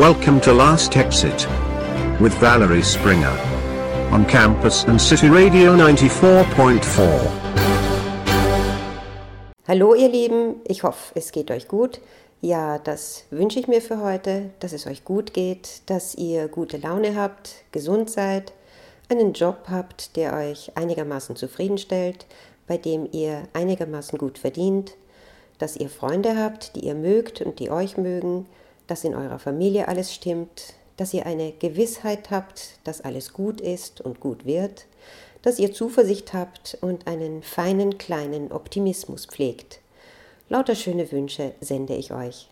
Welcome to Last Exit with Valerie Springer on campus and City Radio 94.4. Hallo ihr Lieben, ich hoffe, es geht euch gut. Ja, das wünsche ich mir für heute, dass es euch gut geht, dass ihr gute Laune habt, gesund seid, einen Job habt, der euch einigermaßen zufriedenstellt, bei dem ihr einigermaßen gut verdient, dass ihr Freunde habt, die ihr mögt und die euch mögen, dass in eurer Familie alles stimmt, dass ihr eine Gewissheit habt, dass alles gut ist und gut wird, dass ihr Zuversicht habt und einen feinen kleinen Optimismus pflegt. Lauter schöne Wünsche sende ich euch.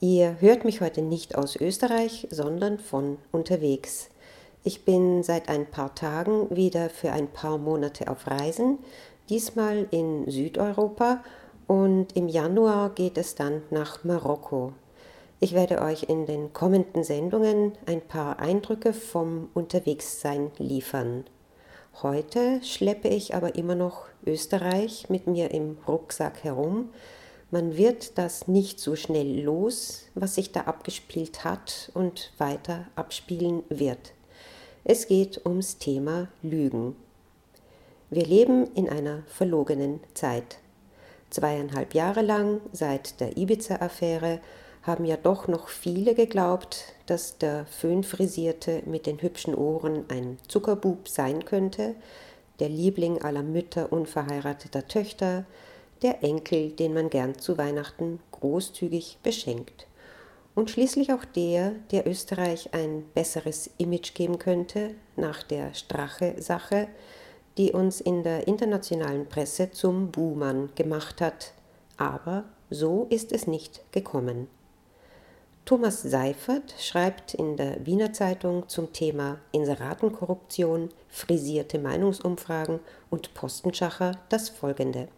Ihr hört mich heute nicht aus Österreich, sondern von unterwegs. Ich bin seit ein paar Tagen wieder für ein paar Monate auf Reisen, diesmal in Südeuropa und im Januar geht es dann nach Marokko. Ich werde euch in den kommenden Sendungen ein paar Eindrücke vom Unterwegssein liefern. Heute schleppe ich aber immer noch Österreich mit mir im Rucksack herum. Man wird das nicht so schnell los, was sich da abgespielt hat und weiter abspielen wird. Es geht ums Thema Lügen. Wir leben in einer verlogenen Zeit. Zweieinhalb Jahre lang, seit der Ibiza-Affäre, haben ja doch noch viele geglaubt, dass der Föhnfrisierte mit den hübschen Ohren ein Zuckerbub sein könnte, der Liebling aller Mütter unverheirateter Töchter, der Enkel, den man gern zu Weihnachten großzügig beschenkt. Und schließlich auch der, der Österreich ein besseres Image geben könnte nach der Strache-Sache, die uns in der internationalen Presse zum Buhmann gemacht hat. Aber so ist es nicht gekommen. Thomas Seifert schreibt in der Wiener Zeitung zum Thema Inseratenkorruption, frisierte Meinungsumfragen und Postenschacher das folgende.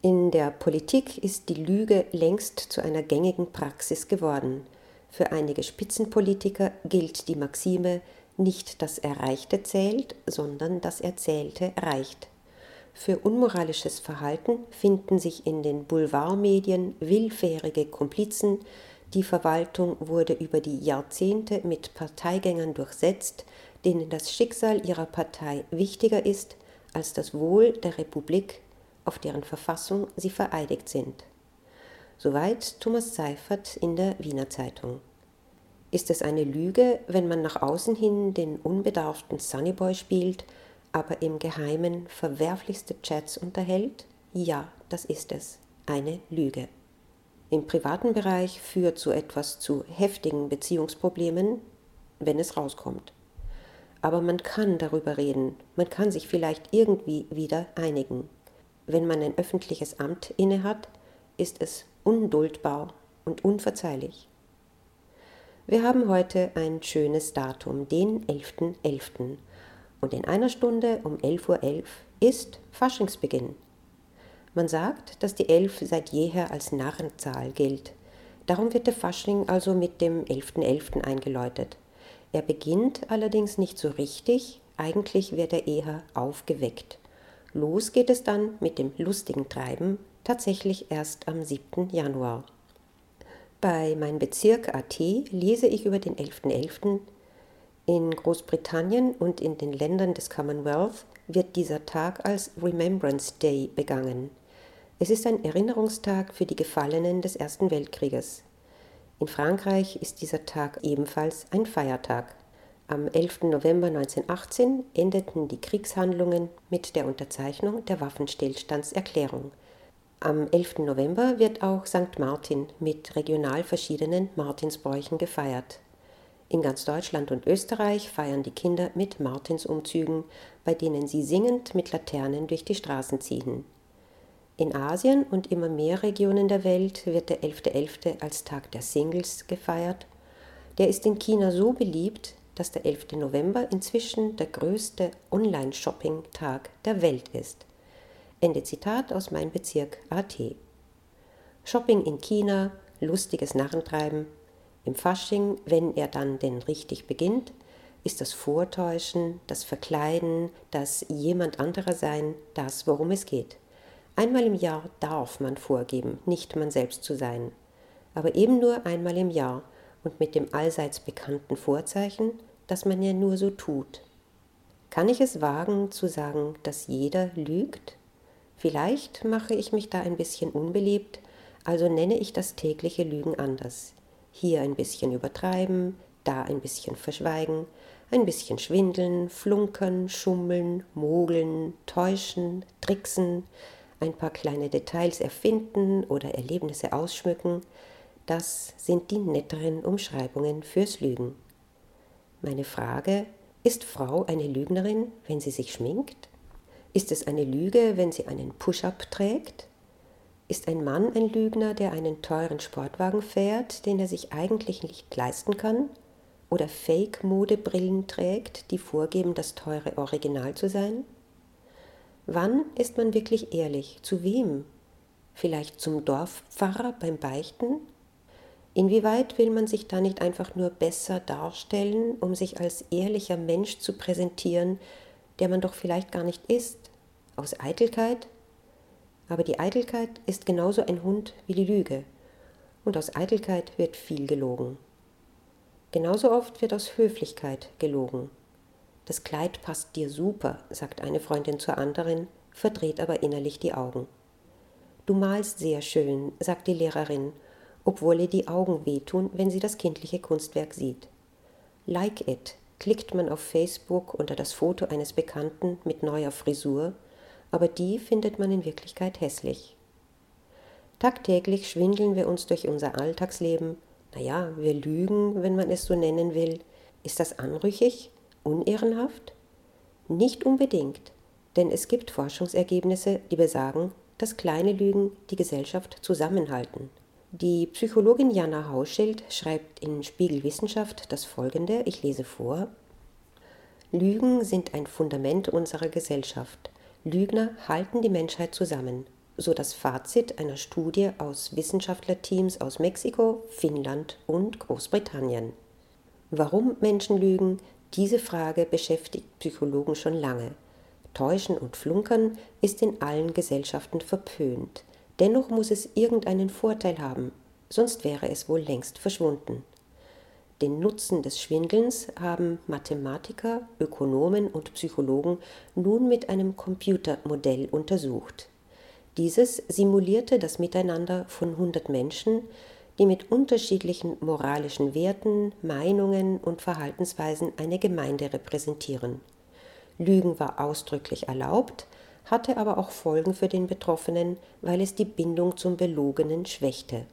In der Politik ist die Lüge längst zu einer gängigen Praxis geworden. Für einige Spitzenpolitiker gilt die Maxime, nicht das Erreichte zählt, sondern das Erzählte reicht. Für unmoralisches Verhalten finden sich in den Boulevardmedien willfährige Komplizen, die Verwaltung wurde über die Jahrzehnte mit Parteigängern durchsetzt, denen das Schicksal ihrer Partei wichtiger ist als das Wohl der Republik, auf deren Verfassung sie vereidigt sind. Soweit Thomas Seifert in der Wiener Zeitung. Ist es eine Lüge, wenn man nach außen hin den unbedarften Sunnyboy spielt, aber im Geheimen verwerflichste Chats unterhält? Ja, das ist es. Eine Lüge. Im privaten Bereich führt so etwas zu heftigen Beziehungsproblemen, wenn es rauskommt. Aber man kann darüber reden, man kann sich vielleicht irgendwie wieder einigen. Wenn man ein öffentliches Amt innehat, ist es unduldbar und unverzeihlich. Wir haben heute ein schönes Datum, den 11.11. .11. Und in einer Stunde um 11.11 Uhr .11 ist Faschingsbeginn. Man sagt, dass die Elf seit jeher als Narrenzahl gilt. Darum wird der Fasching also mit dem 11.11. .11. eingeläutet. Er beginnt allerdings nicht so richtig, eigentlich wird er eher aufgeweckt. Los geht es dann mit dem lustigen Treiben, tatsächlich erst am 7. Januar. Bei mein Bezirk AT lese ich über den 11.11. .11. In Großbritannien und in den Ländern des Commonwealth wird dieser Tag als Remembrance Day begangen. Es ist ein Erinnerungstag für die Gefallenen des Ersten Weltkrieges. In Frankreich ist dieser Tag ebenfalls ein Feiertag. Am 11. November 1918 endeten die Kriegshandlungen mit der Unterzeichnung der Waffenstillstandserklärung. Am 11. November wird auch St. Martin mit regional verschiedenen Martinsbräuchen gefeiert. In ganz Deutschland und Österreich feiern die Kinder mit Martinsumzügen, bei denen sie singend mit Laternen durch die Straßen ziehen. In Asien und immer mehr Regionen der Welt wird der 11.11. .11. als Tag der Singles gefeiert. Der ist in China so beliebt, dass der 11. November inzwischen der größte Online-Shopping-Tag der Welt ist. Ende Zitat aus meinem Bezirk AT. Shopping in China, lustiges Narrentreiben. Im Fasching, wenn er dann denn richtig beginnt, ist das Vortäuschen, das Verkleiden, das jemand anderer sein, das, worum es geht. Einmal im Jahr darf man vorgeben, nicht man selbst zu sein. Aber eben nur einmal im Jahr. und mit dem allseits bekannten Vorzeichen, dass man ja nur so tut. Kann ich es wagen zu sagen, dass jeder lügt? Vielleicht mache ich mich da ein bisschen unbeliebt, also nenne ich das tägliche Lügen anders. Hier ein bisschen übertreiben, da ein bisschen verschweigen, ein bisschen schwindeln, flunkern, schummeln, mogeln, täuschen, tricksen, ein paar kleine Details erfinden oder Erlebnisse ausschmücken, das sind die netteren Umschreibungen fürs Lügen. Meine Frage, ist Frau eine Lügnerin, wenn sie sich schminkt? Ist es eine Lüge, wenn sie einen Push-up trägt? Ist ein Mann ein Lügner, der einen teuren Sportwagen fährt, den er sich eigentlich nicht leisten kann? Oder Fake-Modebrillen trägt, die vorgeben, das teure Original zu sein? Wann ist man wirklich ehrlich? Zu wem? Vielleicht zum Dorfpfarrer beim Beichten? Inwieweit will man sich da nicht einfach nur besser darstellen, um sich als ehrlicher Mensch zu präsentieren, der man doch vielleicht gar nicht ist? Aus Eitelkeit? Aber die Eitelkeit ist genauso ein Hund wie die Lüge. Und aus Eitelkeit wird viel gelogen. Genauso oft wird aus Höflichkeit gelogen. Das Kleid passt dir super, sagt eine Freundin zur anderen, verdreht aber innerlich die Augen. Du malst sehr schön, sagt die Lehrerin, obwohl ihr die Augen wehtun, wenn sie das kindliche Kunstwerk sieht. Like it klickt man auf Facebook unter das Foto eines Bekannten mit neuer Frisur, aber die findet man in Wirklichkeit hässlich. Tagtäglich schwindeln wir uns durch unser Alltagsleben, naja, wir lügen, wenn man es so nennen will. Ist das anrüchig? Unehrenhaft? Nicht unbedingt, denn es gibt Forschungsergebnisse, die besagen, dass kleine Lügen die Gesellschaft zusammenhalten. Die Psychologin Jana Hauschild schreibt in Spiegel Wissenschaft das folgende, ich lese vor. Lügen sind ein Fundament unserer Gesellschaft. Lügner halten die Menschheit zusammen, so das Fazit einer Studie aus Wissenschaftlerteams aus Mexiko, Finnland und Großbritannien. Warum Menschen lügen, diese Frage beschäftigt Psychologen schon lange. Täuschen und Flunkern ist in allen Gesellschaften verpönt. Dennoch muss es irgendeinen Vorteil haben, sonst wäre es wohl längst verschwunden. Den Nutzen des Schwindelns haben Mathematiker, Ökonomen und Psychologen nun mit einem Computermodell untersucht. Dieses simulierte das Miteinander von 100 Menschen, die mit unterschiedlichen moralischen Werten, Meinungen und Verhaltensweisen eine Gemeinde repräsentieren. Lügen war ausdrücklich erlaubt, hatte aber auch Folgen für den Betroffenen, weil es die Bindung zum Belogenen schwächte.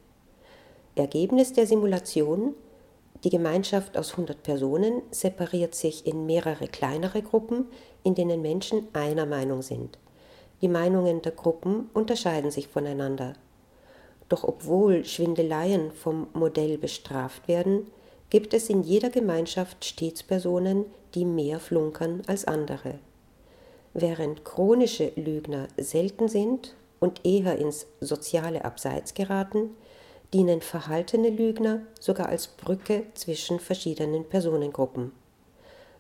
Ergebnis der Simulation die Gemeinschaft aus 100 Personen separiert sich in mehrere kleinere Gruppen, in denen Menschen einer Meinung sind. Die Meinungen der Gruppen unterscheiden sich voneinander. Doch obwohl Schwindeleien vom Modell bestraft werden, gibt es in jeder Gemeinschaft stets Personen, die mehr flunkern als andere. Während chronische Lügner selten sind und eher ins soziale Abseits geraten, dienen verhaltene Lügner sogar als Brücke zwischen verschiedenen Personengruppen.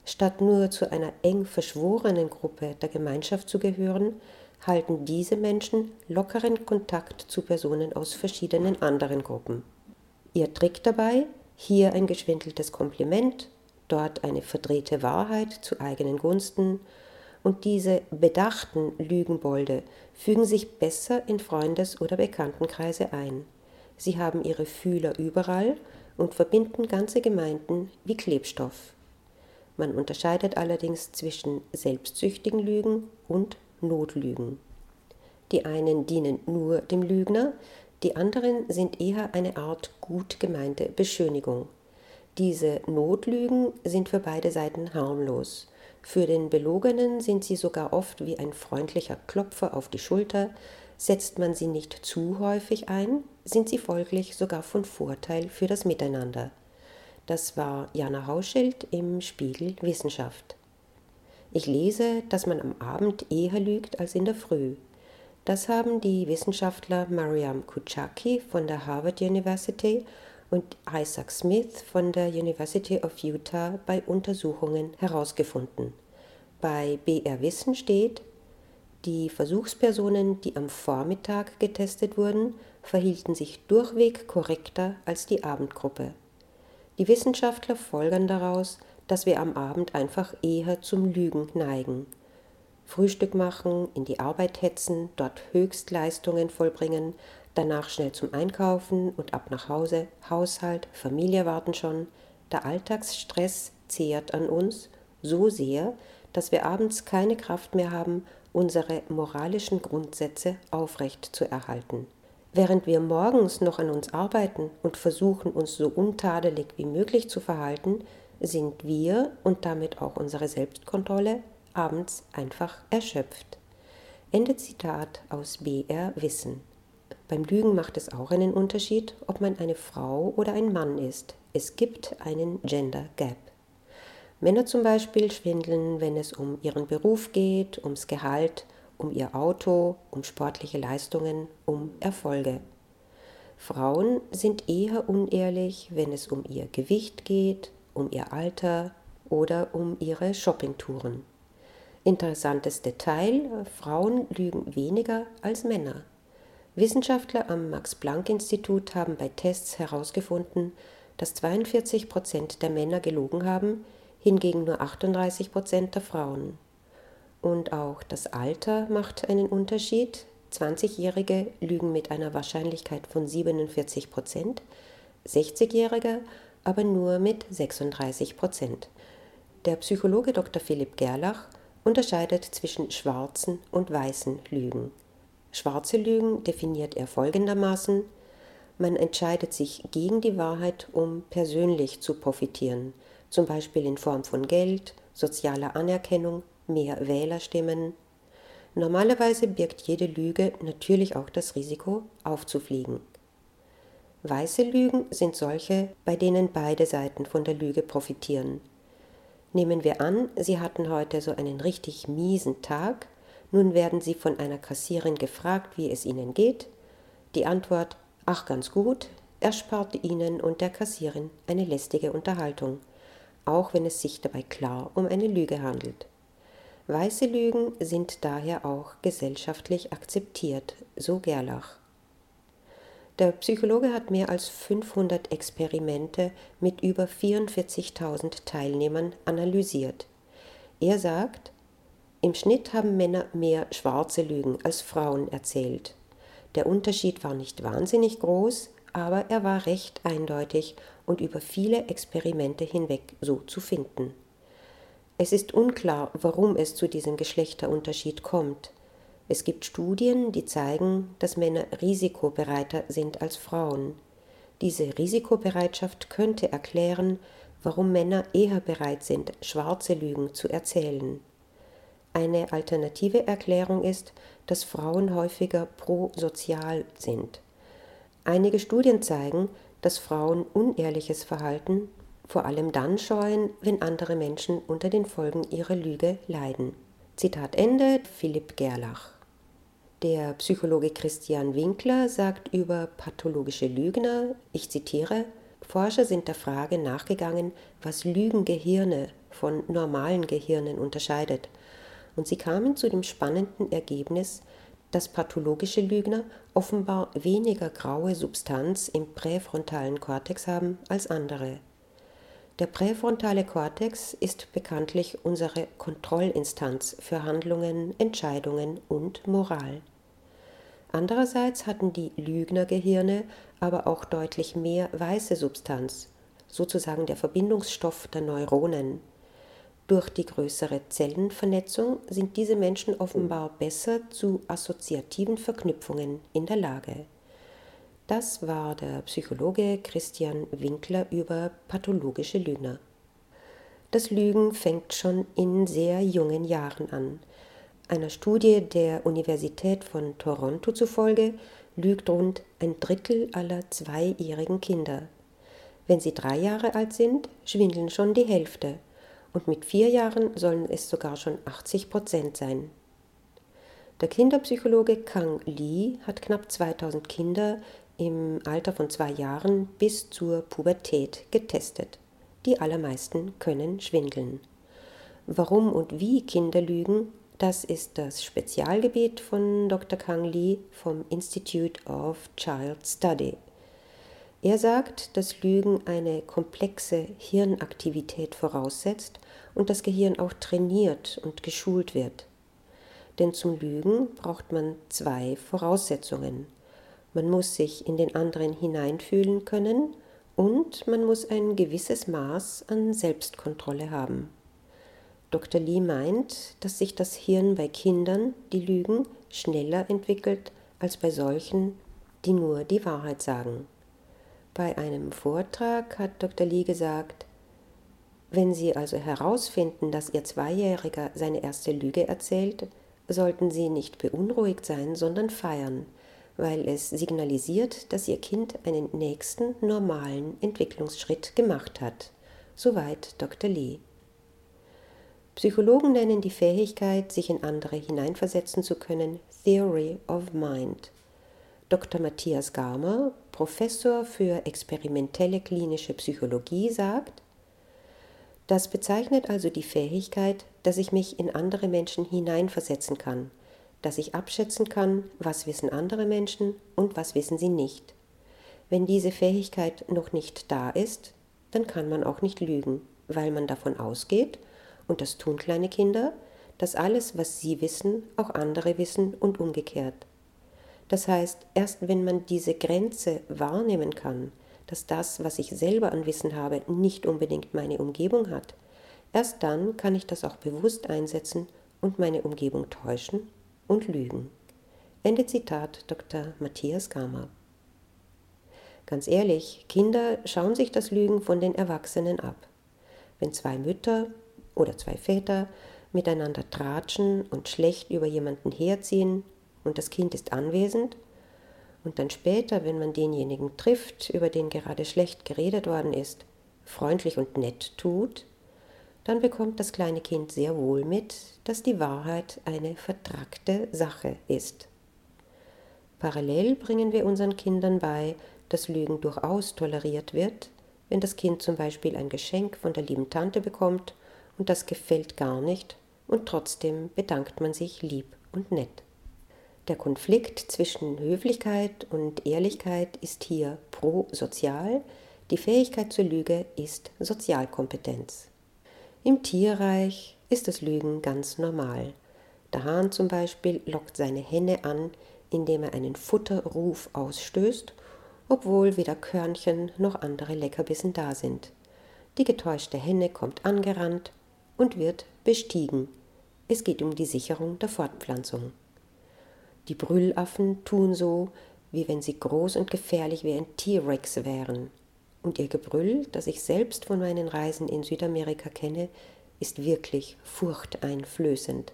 Statt nur zu einer eng verschworenen Gruppe der Gemeinschaft zu gehören, halten diese Menschen lockeren Kontakt zu Personen aus verschiedenen anderen Gruppen. Ihr Trick dabei, hier ein geschwindeltes Kompliment, dort eine verdrehte Wahrheit zu eigenen Gunsten, und diese bedachten Lügenbolde fügen sich besser in Freundes- oder Bekanntenkreise ein. Sie haben ihre Fühler überall und verbinden ganze Gemeinden wie Klebstoff. Man unterscheidet allerdings zwischen selbstsüchtigen Lügen und Notlügen. Die einen dienen nur dem Lügner, die anderen sind eher eine Art gut gemeinte Beschönigung. Diese Notlügen sind für beide Seiten harmlos. Für den Belogenen sind sie sogar oft wie ein freundlicher Klopfer auf die Schulter, setzt man sie nicht zu häufig ein, sind sie folglich sogar von Vorteil für das Miteinander. Das war Jana Hauschild im Spiegel Wissenschaft. Ich lese, dass man am Abend eher lügt als in der Früh. Das haben die Wissenschaftler Mariam Kuchaki von der Harvard University und Isaac Smith von der University of Utah bei Untersuchungen herausgefunden. Bei BR Wissen steht, die Versuchspersonen, die am Vormittag getestet wurden, verhielten sich durchweg korrekter als die Abendgruppe. Die Wissenschaftler folgern daraus, dass wir am Abend einfach eher zum Lügen neigen. Frühstück machen, in die Arbeit hetzen, dort Höchstleistungen vollbringen, danach schnell zum Einkaufen und ab nach Hause, Haushalt, Familie warten schon. Der Alltagsstress zehrt an uns so sehr, dass wir abends keine Kraft mehr haben, unsere moralischen Grundsätze aufrecht zu erhalten. Während wir morgens noch an uns arbeiten und versuchen, uns so untadelig wie möglich zu verhalten, sind wir und damit auch unsere Selbstkontrolle abends einfach erschöpft. Ende Zitat aus BR Wissen. Beim Lügen macht es auch einen Unterschied, ob man eine Frau oder ein Mann ist. Es gibt einen Gender Gap. Männer zum Beispiel schwindeln, wenn es um ihren Beruf geht, ums Gehalt, um ihr Auto, um sportliche Leistungen, um Erfolge. Frauen sind eher unehrlich, wenn es um ihr Gewicht geht, um ihr Alter oder um ihre Shoppingtouren. Interessantes Detail, Frauen lügen weniger als Männer. Wissenschaftler am Max-Planck-Institut haben bei Tests herausgefunden, dass 42 Prozent der Männer gelogen haben, hingegen nur 38 Prozent der Frauen. Und auch das Alter macht einen Unterschied. 20-Jährige lügen mit einer Wahrscheinlichkeit von 47 Prozent, 60-Jährige aber nur mit 36 Prozent. Der Psychologe Dr. Philipp Gerlach unterscheidet zwischen schwarzen und weißen Lügen. Schwarze Lügen definiert er folgendermaßen man entscheidet sich gegen die Wahrheit, um persönlich zu profitieren, zum Beispiel in Form von Geld, sozialer Anerkennung, mehr Wählerstimmen. Normalerweise birgt jede Lüge natürlich auch das Risiko, aufzufliegen. Weiße Lügen sind solche, bei denen beide Seiten von der Lüge profitieren. Nehmen wir an, Sie hatten heute so einen richtig miesen Tag, nun werden Sie von einer Kassierin gefragt, wie es Ihnen geht. Die Antwort, ach ganz gut, erspart Ihnen und der Kassierin eine lästige Unterhaltung, auch wenn es sich dabei klar um eine Lüge handelt. Weiße Lügen sind daher auch gesellschaftlich akzeptiert, so Gerlach. Der Psychologe hat mehr als 500 Experimente mit über 44.000 Teilnehmern analysiert. Er sagt, im Schnitt haben Männer mehr schwarze Lügen als Frauen erzählt. Der Unterschied war nicht wahnsinnig groß, aber er war recht eindeutig und über viele Experimente hinweg so zu finden. Es ist unklar, warum es zu diesem Geschlechterunterschied kommt. Es gibt Studien, die zeigen, dass Männer risikobereiter sind als Frauen. Diese Risikobereitschaft könnte erklären, warum Männer eher bereit sind, schwarze Lügen zu erzählen. Eine alternative Erklärung ist, dass Frauen häufiger prosozial sind. Einige Studien zeigen, dass Frauen unehrliches Verhalten vor allem dann scheuen, wenn andere Menschen unter den Folgen ihrer Lüge leiden. Zitat Ende Philipp Gerlach. Der Psychologe Christian Winkler sagt über pathologische Lügner, ich zitiere, Forscher sind der Frage nachgegangen, was Lügengehirne von normalen Gehirnen unterscheidet. Und sie kamen zu dem spannenden Ergebnis, dass pathologische Lügner offenbar weniger graue Substanz im präfrontalen Kortex haben als andere. Der präfrontale Kortex ist bekanntlich unsere Kontrollinstanz für Handlungen, Entscheidungen und Moral. Andererseits hatten die Lügnergehirne aber auch deutlich mehr weiße Substanz, sozusagen der Verbindungsstoff der Neuronen. Durch die größere Zellenvernetzung sind diese Menschen offenbar besser zu assoziativen Verknüpfungen in der Lage. Das war der Psychologe Christian Winkler über pathologische Lügner. Das Lügen fängt schon in sehr jungen Jahren an. Einer Studie der Universität von Toronto zufolge lügt rund ein Drittel aller zweijährigen Kinder. Wenn sie drei Jahre alt sind, schwindeln schon die Hälfte und mit vier Jahren sollen es sogar schon 80 Prozent sein. Der Kinderpsychologe Kang Lee hat knapp 2000 Kinder im Alter von zwei Jahren bis zur Pubertät getestet. Die allermeisten können schwindeln. Warum und wie Kinder lügen, das ist das Spezialgebiet von Dr. Kang Lee vom Institute of Child Study. Er sagt, dass Lügen eine komplexe Hirnaktivität voraussetzt und das Gehirn auch trainiert und geschult wird. Denn zum Lügen braucht man zwei Voraussetzungen. Man muss sich in den anderen hineinfühlen können und man muss ein gewisses Maß an Selbstkontrolle haben. Dr. Lee meint, dass sich das Hirn bei Kindern, die lügen, schneller entwickelt als bei solchen, die nur die Wahrheit sagen. Bei einem Vortrag hat Dr. Lee gesagt, wenn Sie also herausfinden, dass Ihr Zweijähriger seine erste Lüge erzählt, sollten Sie nicht beunruhigt sein, sondern feiern, weil es signalisiert, dass Ihr Kind einen nächsten normalen Entwicklungsschritt gemacht hat. Soweit Dr. Lee. Psychologen nennen die Fähigkeit, sich in andere hineinversetzen zu können, Theory of Mind. Dr. Matthias Garmer, Professor für experimentelle klinische Psychologie, sagt, das bezeichnet also die Fähigkeit, dass ich mich in andere Menschen hineinversetzen kann, dass ich abschätzen kann, was wissen andere Menschen und was wissen sie nicht. Wenn diese Fähigkeit noch nicht da ist, dann kann man auch nicht lügen, weil man davon ausgeht, und das tun kleine Kinder, dass alles, was sie wissen, auch andere wissen und umgekehrt. Das heißt, erst wenn man diese Grenze wahrnehmen kann, dass das, was ich selber an Wissen habe, nicht unbedingt meine Umgebung hat, erst dann kann ich das auch bewusst einsetzen und meine Umgebung täuschen und lügen. Ende Zitat Dr. Matthias Gamer. Ganz ehrlich, Kinder schauen sich das Lügen von den Erwachsenen ab. Wenn zwei Mütter oder zwei Väter miteinander tratschen und schlecht über jemanden herziehen und das Kind ist anwesend, und dann später, wenn man denjenigen trifft, über den gerade schlecht geredet worden ist, freundlich und nett tut, dann bekommt das kleine Kind sehr wohl mit, dass die Wahrheit eine vertrackte Sache ist. Parallel bringen wir unseren Kindern bei, dass Lügen durchaus toleriert wird, wenn das Kind zum Beispiel ein Geschenk von der lieben Tante bekommt und das gefällt gar nicht und trotzdem bedankt man sich lieb und nett. Der Konflikt zwischen Höflichkeit und Ehrlichkeit ist hier prosozial, die Fähigkeit zur Lüge ist Sozialkompetenz. Im Tierreich ist das Lügen ganz normal. Der Hahn zum Beispiel lockt seine Henne an, indem er einen Futterruf ausstößt, obwohl weder Körnchen noch andere Leckerbissen da sind. Die getäuschte Henne kommt angerannt und wird bestiegen. Es geht um die Sicherung der Fortpflanzung. Die Brüllaffen tun so, wie wenn sie groß und gefährlich wie ein T-Rex wären. Und ihr Gebrüll, das ich selbst von meinen Reisen in Südamerika kenne, ist wirklich furchteinflößend.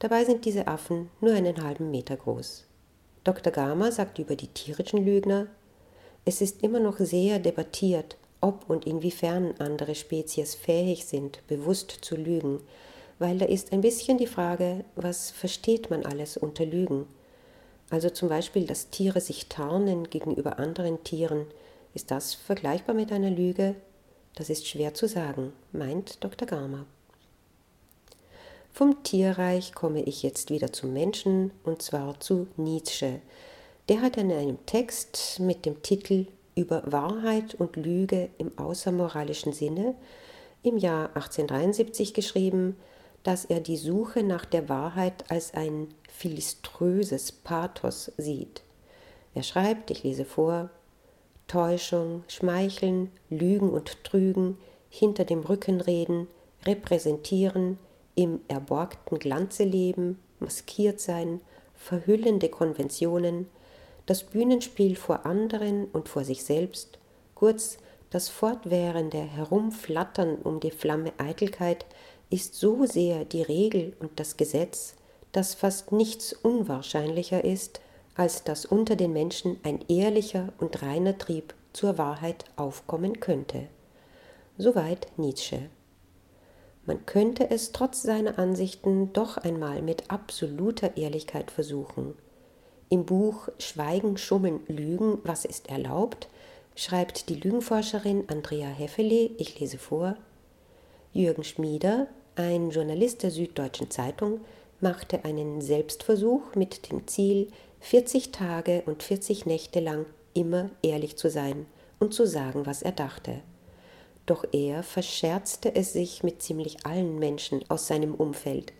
Dabei sind diese Affen nur einen halben Meter groß. Dr. Gama sagt über die tierischen Lügner, es ist immer noch sehr debattiert, ob und inwiefern andere Spezies fähig sind, bewusst zu lügen, weil da ist ein bisschen die Frage, was versteht man alles unter Lügen? Also zum Beispiel, dass Tiere sich tarnen gegenüber anderen Tieren. Ist das vergleichbar mit einer Lüge? Das ist schwer zu sagen, meint Dr. Garmer. Vom Tierreich komme ich jetzt wieder zum Menschen und zwar zu Nietzsche. Der hat in einem Text mit dem Titel Über Wahrheit und Lüge im außermoralischen Sinne im Jahr 1873 geschrieben, dass er die Suche nach der Wahrheit als ein philiströses Pathos sieht. Er schreibt, ich lese vor, Täuschung, Schmeicheln, Lügen und Trügen, hinter dem Rücken reden, repräsentieren, im erborgten Glanze leben, maskiert sein, verhüllende Konventionen, das Bühnenspiel vor anderen und vor sich selbst, kurz das fortwährende Herumflattern um die Flamme Eitelkeit, ist so sehr die Regel und das Gesetz, dass fast nichts unwahrscheinlicher ist, als dass unter den Menschen ein ehrlicher und reiner Trieb zur Wahrheit aufkommen könnte. Soweit Nietzsche. Man könnte es trotz seiner Ansichten doch einmal mit absoluter Ehrlichkeit versuchen. Im Buch Schweigen, Schummeln, Lügen, was ist erlaubt, schreibt die Lügenforscherin Andrea Heffele, ich lese vor, Jürgen Schmieder, ein Journalist der Süddeutschen Zeitung, machte einen Selbstversuch mit dem Ziel, 40 Tage und 40 Nächte lang immer ehrlich zu sein und zu sagen, was er dachte. Doch er verscherzte es sich mit ziemlich allen Menschen aus seinem Umfeld.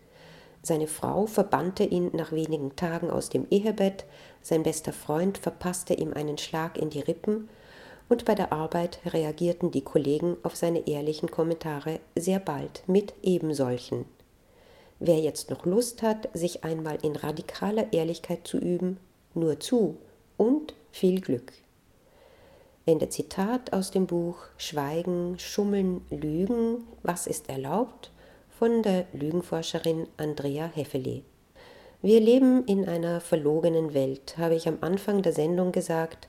Seine Frau verbannte ihn nach wenigen Tagen aus dem Ehebett, sein bester Freund verpasste ihm einen Schlag in die Rippen, und bei der Arbeit reagierten die Kollegen auf seine ehrlichen Kommentare sehr bald mit ebensolchen. Wer jetzt noch Lust hat, sich einmal in radikaler Ehrlichkeit zu üben, nur zu und viel Glück. Ende Zitat aus dem Buch Schweigen, Schummeln, Lügen, was ist erlaubt von der Lügenforscherin Andrea Heffeli. Wir leben in einer verlogenen Welt, habe ich am Anfang der Sendung gesagt.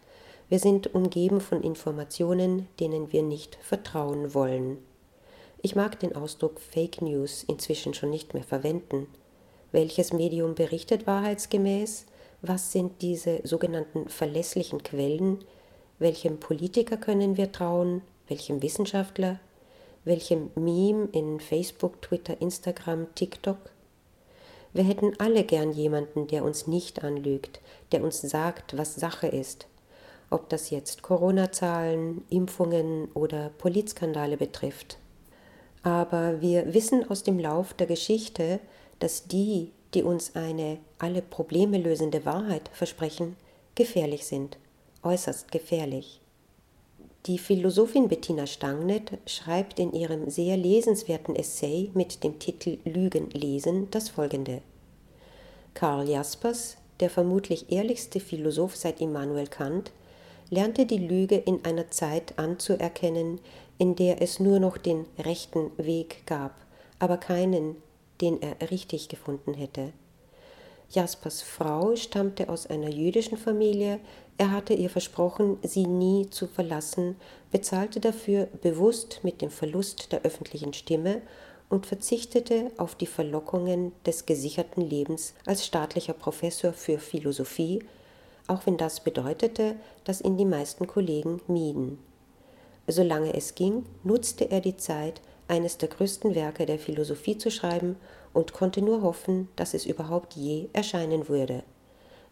Wir sind umgeben von Informationen, denen wir nicht vertrauen wollen. Ich mag den Ausdruck Fake News inzwischen schon nicht mehr verwenden. Welches Medium berichtet wahrheitsgemäß? Was sind diese sogenannten verlässlichen Quellen? Welchem Politiker können wir trauen? Welchem Wissenschaftler? Welchem Meme in Facebook, Twitter, Instagram, TikTok? Wir hätten alle gern jemanden, der uns nicht anlügt, der uns sagt, was Sache ist, ob das jetzt Corona-Zahlen, Impfungen oder Politskandale betrifft. Aber wir wissen aus dem Lauf der Geschichte, dass die, die uns eine alle Probleme lösende Wahrheit versprechen, gefährlich sind, äußerst gefährlich. Die Philosophin Bettina Stangnet schreibt in ihrem sehr lesenswerten Essay mit dem Titel Lügen lesen das folgende. Karl Jaspers, der vermutlich ehrlichste Philosoph seit Immanuel Kant, lernte die Lüge in einer Zeit anzuerkennen, in der es nur noch den rechten Weg gab, aber keinen, den er richtig gefunden hätte. Jaspers Frau stammte aus einer jüdischen Familie, er hatte ihr versprochen, sie nie zu verlassen, bezahlte dafür bewusst mit dem Verlust der öffentlichen Stimme und verzichtete auf die Verlockungen des gesicherten Lebens als staatlicher Professor für Philosophie, auch wenn das bedeutete, dass ihn die meisten Kollegen mieden. Solange es ging, nutzte er die Zeit, eines der größten Werke der Philosophie zu schreiben und konnte nur hoffen, dass es überhaupt je erscheinen würde.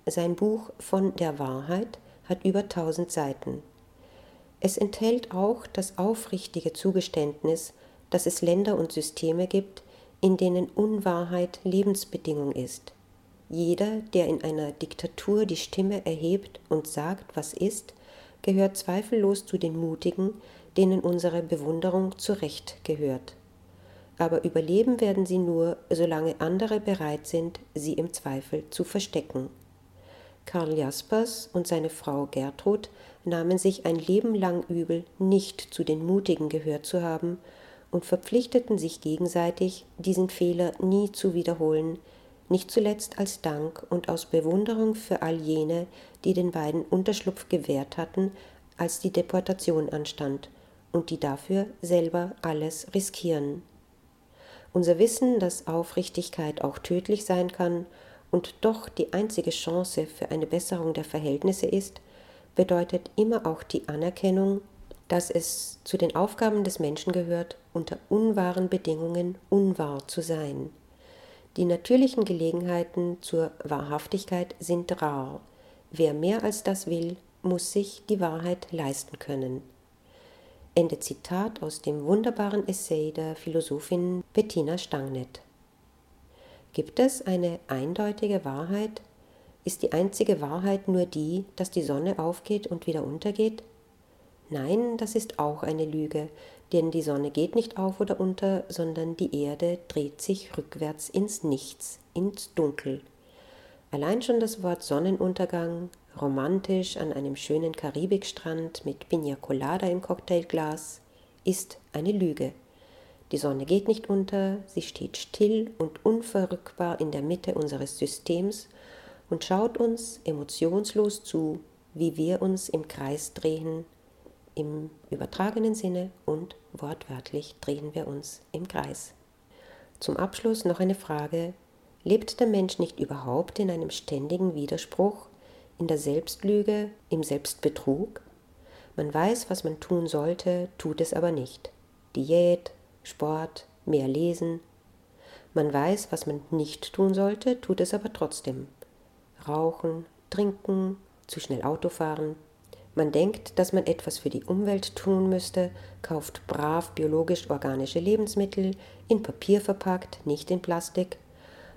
Sein Buch von der Wahrheit hat über tausend Seiten. Es enthält auch das aufrichtige Zugeständnis, dass es Länder und Systeme gibt, in denen Unwahrheit Lebensbedingung ist. Jeder, der in einer Diktatur die Stimme erhebt und sagt, was ist, gehört zweifellos zu den Mutigen, denen unsere Bewunderung zu Recht gehört. Aber überleben werden sie nur, solange andere bereit sind, sie im Zweifel zu verstecken. Karl Jaspers und seine Frau Gertrud nahmen sich ein Leben lang übel, nicht zu den Mutigen gehört zu haben und verpflichteten sich gegenseitig, diesen Fehler nie zu wiederholen, nicht zuletzt als Dank und aus Bewunderung für all jene, die den beiden Unterschlupf gewährt hatten, als die Deportation anstand und die dafür selber alles riskieren. Unser Wissen, dass Aufrichtigkeit auch tödlich sein kann und doch die einzige Chance für eine Besserung der Verhältnisse ist, bedeutet immer auch die Anerkennung, dass es zu den Aufgaben des Menschen gehört, unter unwahren Bedingungen unwahr zu sein. Die natürlichen Gelegenheiten zur Wahrhaftigkeit sind rar. Wer mehr als das will, muss sich die Wahrheit leisten können. Ende Zitat aus dem wunderbaren Essay der Philosophin Bettina Stangnet. Gibt es eine eindeutige Wahrheit? Ist die einzige Wahrheit nur die, dass die Sonne aufgeht und wieder untergeht? Nein, das ist auch eine Lüge, denn die Sonne geht nicht auf oder unter, sondern die Erde dreht sich rückwärts ins Nichts, ins Dunkel. Allein schon das Wort Sonnenuntergang, romantisch an einem schönen Karibikstrand mit Pina Colada im Cocktailglas, ist eine Lüge. Die Sonne geht nicht unter, sie steht still und unverrückbar in der Mitte unseres Systems und schaut uns emotionslos zu, wie wir uns im Kreis drehen im übertragenen Sinne und wortwörtlich drehen wir uns im Kreis. Zum Abschluss noch eine Frage. Lebt der Mensch nicht überhaupt in einem ständigen Widerspruch, in der Selbstlüge, im Selbstbetrug? Man weiß, was man tun sollte, tut es aber nicht. Diät, Sport, mehr lesen. Man weiß, was man nicht tun sollte, tut es aber trotzdem. Rauchen, trinken, zu schnell Auto fahren, Man denkt, dass man etwas für die Umwelt tun müsste, kauft brav biologisch-organische Lebensmittel, in Papier verpackt, nicht in Plastik.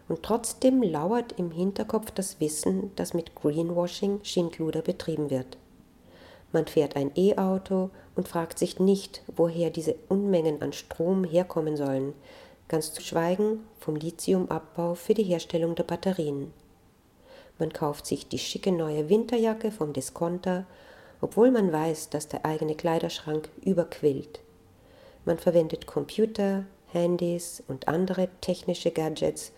Und trotzdem lauert im Hinterkopf das Wissen, dass mit Greenwashing Schindluder betrieben wird. Man fährt ein E-Auto und fragt sich nicht, woher diese Unmengen an Strom herkommen sollen, ganz zu schweigen vom Lithiumabbau für die Herstellung der Batterien. Man kauft sich die schicke neue Winterjacke vom Discounter obwohl man weiß, dass der eigene Kleiderschrank überquillt. Man verwendet Computer, Handys und andere technische Gadgets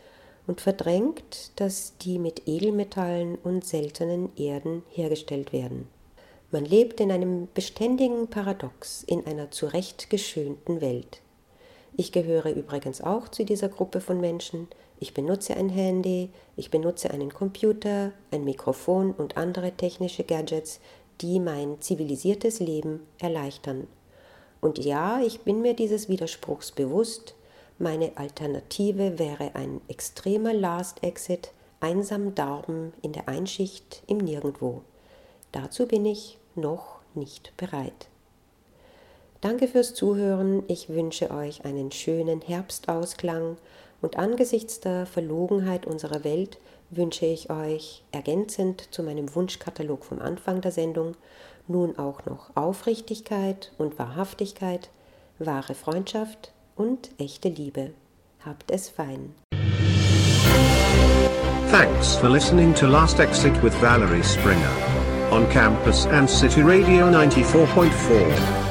und verdrängt, dass die mit Edelmetallen und seltenen Erden hergestellt werden. Man lebt in einem beständigen Paradox in einer zurechtgeschönten Welt. Ich gehöre übrigens auch zu dieser Gruppe von Menschen. Ich benutze ein Handy, ich benutze einen Computer, ein Mikrofon und andere technische Gadgets, die mein zivilisiertes Leben erleichtern. Und ja, ich bin mir dieses Widerspruchs bewusst, meine Alternative wäre ein extremer Last Exit, einsam Darben in der Einschicht im Nirgendwo. Dazu bin ich noch nicht bereit. Danke fürs Zuhören. Ich wünsche euch einen schönen Herbstausklang und angesichts der Verlogenheit unserer Welt wünsche ich euch ergänzend zu meinem Wunschkatalog vom Anfang der Sendung nun auch noch Aufrichtigkeit und Wahrhaftigkeit, wahre Freundschaft und echte Liebe. Habt es fein. Thanks for listening to Last Exit with Valerie Springer on campus and City Radio 94.4.